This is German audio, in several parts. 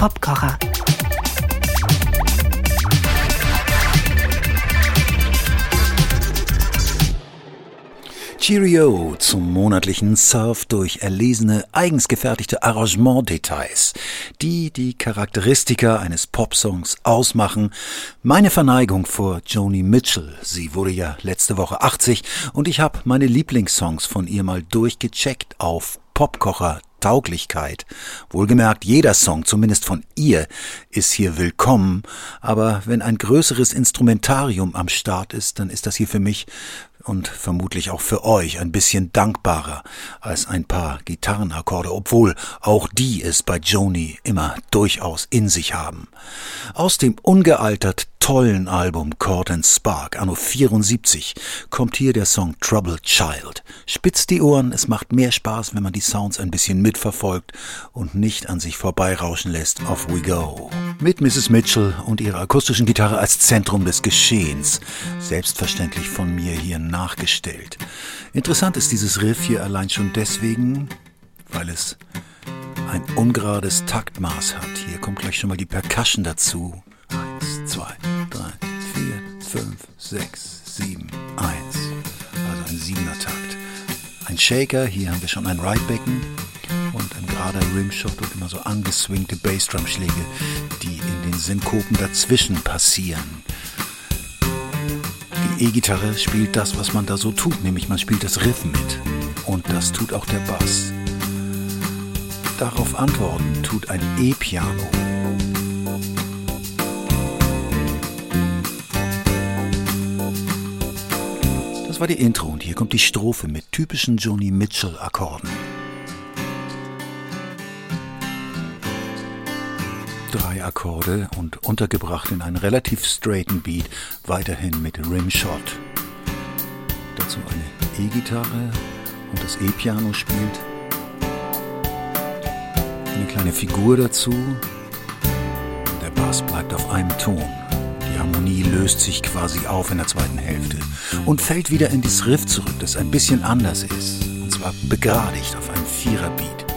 Popkocher. Cheerio zum monatlichen Surf durch erlesene, eigens gefertigte Arrangementdetails, die die Charakteristika eines Popsongs ausmachen. Meine Verneigung vor Joni Mitchell, sie wurde ja letzte Woche 80 und ich habe meine Lieblingssongs von ihr mal durchgecheckt auf Popkocher Tauglichkeit. Wohlgemerkt, jeder Song, zumindest von ihr, ist hier willkommen, aber wenn ein größeres Instrumentarium am Start ist, dann ist das hier für mich und vermutlich auch für euch ein bisschen dankbarer als ein paar Gitarrenakkorde, obwohl auch die es bei Joni immer durchaus in sich haben. Aus dem ungealtert tollen Album Cord and Spark, anno 74, kommt hier der Song Troubled Child. Spitzt die Ohren, es macht mehr Spaß, wenn man die Sounds ein bisschen mitverfolgt und nicht an sich vorbeirauschen lässt. Off we go. Mit Mrs. Mitchell und ihrer akustischen Gitarre als Zentrum des Geschehens. Selbstverständlich von mir hier nachgestellt. Interessant ist dieses Riff hier allein schon deswegen, weil es ein ungerades Taktmaß hat. Hier kommt gleich schon mal die Percussion dazu. Eins, zwei, drei, vier, fünf, sechs, sieben, eins. Also ein siebener Takt. Ein Shaker, hier haben wir schon ein Ridebecken gerader Rimshot und immer so angeswingte Bassdrum-Schläge, die in den Synkopen dazwischen passieren. Die E-Gitarre spielt das, was man da so tut, nämlich man spielt das Riff mit. Und das tut auch der Bass. Darauf antworten tut ein E-Piano. Das war die Intro und hier kommt die Strophe mit typischen Joni Mitchell-Akkorden. Drei Akkorde und untergebracht in einen relativ straighten Beat, weiterhin mit Rimshot. Dazu eine E-Gitarre und das E-Piano spielt. Eine kleine Figur dazu. Der Bass bleibt auf einem Ton. Die Harmonie löst sich quasi auf in der zweiten Hälfte und fällt wieder in dieses Riff zurück, das ein bisschen anders ist. Und zwar begradigt auf einem Viererbeat.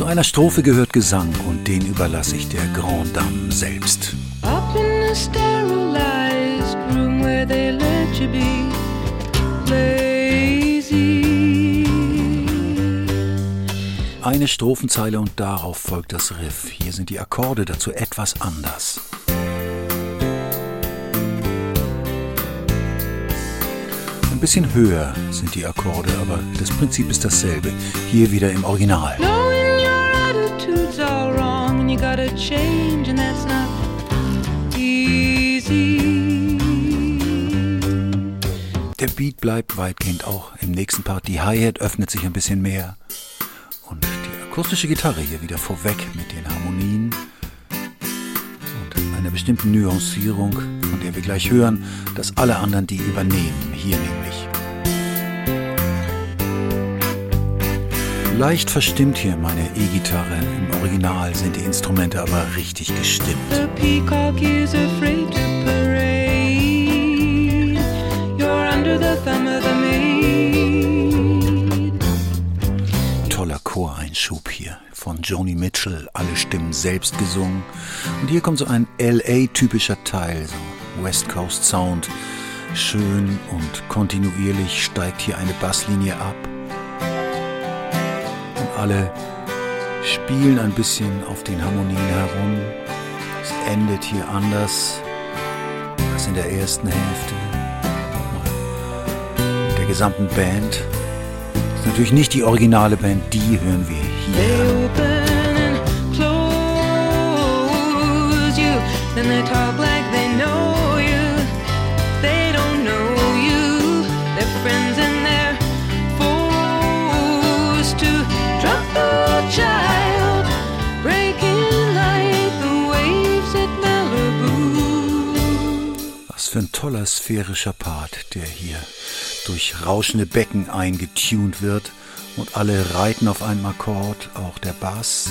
Zu einer Strophe gehört Gesang und den überlasse ich der Grand Dame selbst. Up in a sterilized room where they let you be lazy. Eine Strophenzeile und darauf folgt das Riff. Hier sind die Akkorde dazu etwas anders. Ein bisschen höher sind die Akkorde, aber das Prinzip ist dasselbe. Hier wieder im Original. Knowing you gotta change and that's not easy. Der Beat bleibt weitgehend auch im nächsten Part. Die Hi-Hat öffnet sich ein bisschen mehr. Und die akustische Gitarre hier wieder vorweg mit den Harmonien und einer bestimmten Nuancierung, von der wir gleich hören, dass alle anderen die übernehmen. Hier nämlich. Leicht verstimmt hier meine E-Gitarre. Im Original sind die Instrumente aber richtig gestimmt. The peacock is afraid to parade. You're under the thumb of the maid. Toller Choreinschub hier von Joni Mitchell, alle Stimmen selbst gesungen. Und hier kommt so ein LA-typischer Teil, so West Coast Sound. Schön und kontinuierlich steigt hier eine Basslinie ab. Alle spielen ein bisschen auf den Harmonien herum. Es endet hier anders als in der ersten Hälfte. Mit der gesamten Band. Ist natürlich nicht die originale Band, die hören wir hier. and they talk like they know you. They don't know you. They're friends and they're forced to Was für ein toller sphärischer Part, der hier durch rauschende Becken eingetunt wird und alle reiten auf einem Akkord, auch der Bass.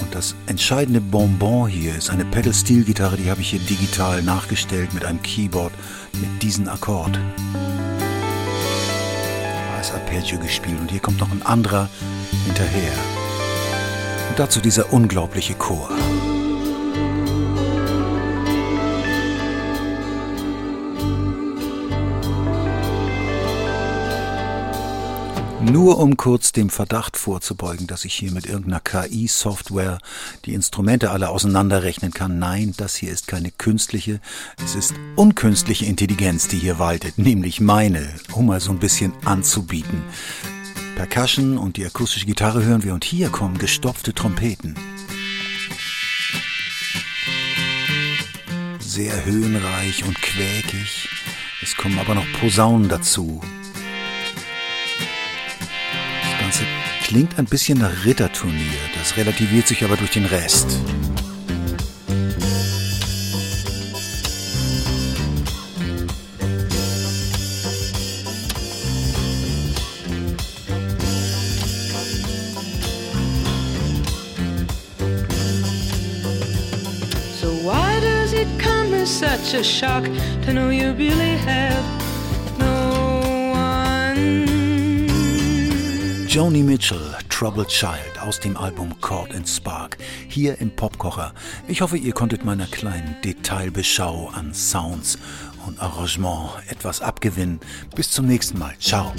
Und das entscheidende Bonbon hier ist eine Pedal-Steel-Gitarre, die habe ich hier digital nachgestellt mit einem Keyboard mit diesem Akkord. Das Arpeggio gespielt und hier kommt noch ein anderer hinterher. Und dazu dieser unglaubliche Chor. Nur um kurz dem Verdacht vorzubeugen, dass ich hier mit irgendeiner KI-Software die Instrumente alle auseinanderrechnen kann. Nein, das hier ist keine künstliche, es ist unkünstliche Intelligenz, die hier waltet, nämlich meine, um mal so ein bisschen anzubieten. Percussion und die akustische Gitarre hören wir und hier kommen gestopfte Trompeten. Sehr höhenreich und quäkig. Es kommen aber noch Posaunen dazu. Klingt ein bisschen nach Ritterturnier, das relativiert sich aber durch den Rest. So why does it come as such a shock to know you really have Joni Mitchell, Troubled Child aus dem Album Chord and Spark, hier im Popkocher. Ich hoffe, ihr konntet meiner kleinen Detailbeschau an Sounds und Arrangement etwas abgewinnen. Bis zum nächsten Mal. Ciao.